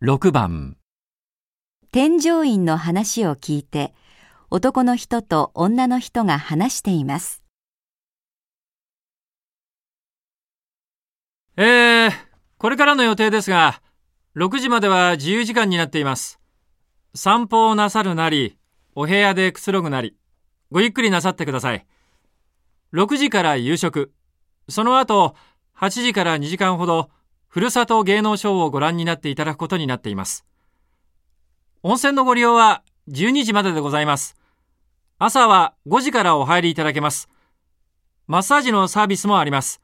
6番、添乗員の話を聞いて、男の人と女の人が話しています。えー、これからの予定ですが、6時までは自由時間になっています。散歩をなさるなり、お部屋でくつろぐなり、ごゆっくりなさってください。6時から夕食、その後、8時から2時間ほど、ふるさと芸能ショーをご覧になっていただくことになっています。温泉のご利用は12時まででございます。朝は5時からお入りいただけます。マッサージのサービスもあります。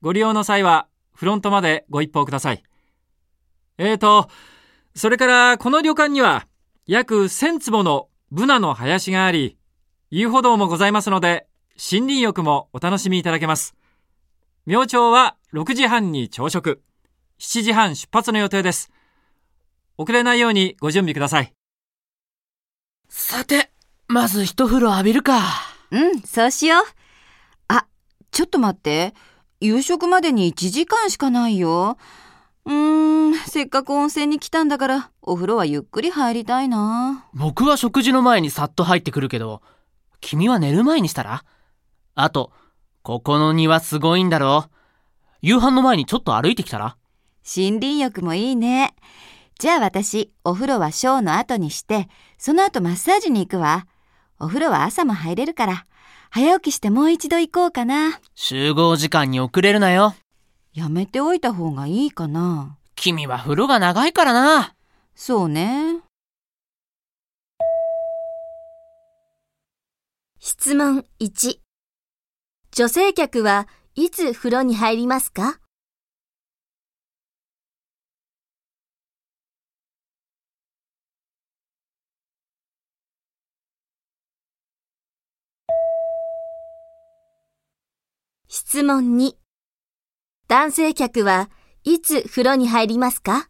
ご利用の際は、フロントまでご一報ください。えーと、それからこの旅館には、約1000坪のブナの林があり、遊歩道もございますので、森林浴もお楽しみいただけます。明朝は6時半に朝食、7時半出発の予定です。遅れないようにご準備ください。さて、まず一風呂浴びるか。うん、そうしよう。あ、ちょっと待って。夕食までに1時間しかないよ。うーん、せっかく温泉に来たんだから、お風呂はゆっくり入りたいな。僕は食事の前にさっと入ってくるけど、君は寝る前にしたら？あと、ここの庭すごいんだろ？夕飯の前にちょっと歩いてきたら？森林浴もいいね。じゃあ私、お風呂はショーの後にして、その後マッサージに行くわ。お風呂は朝も入れるから、早起きしてもう一度行こうかな。集合時間に遅れるなよ。やめておいた方がいいかな。君は風呂が長いからな。そうね。質問1。女性客はいつ風呂に入りますか？質問2。男性客はいつ風呂に入りますか？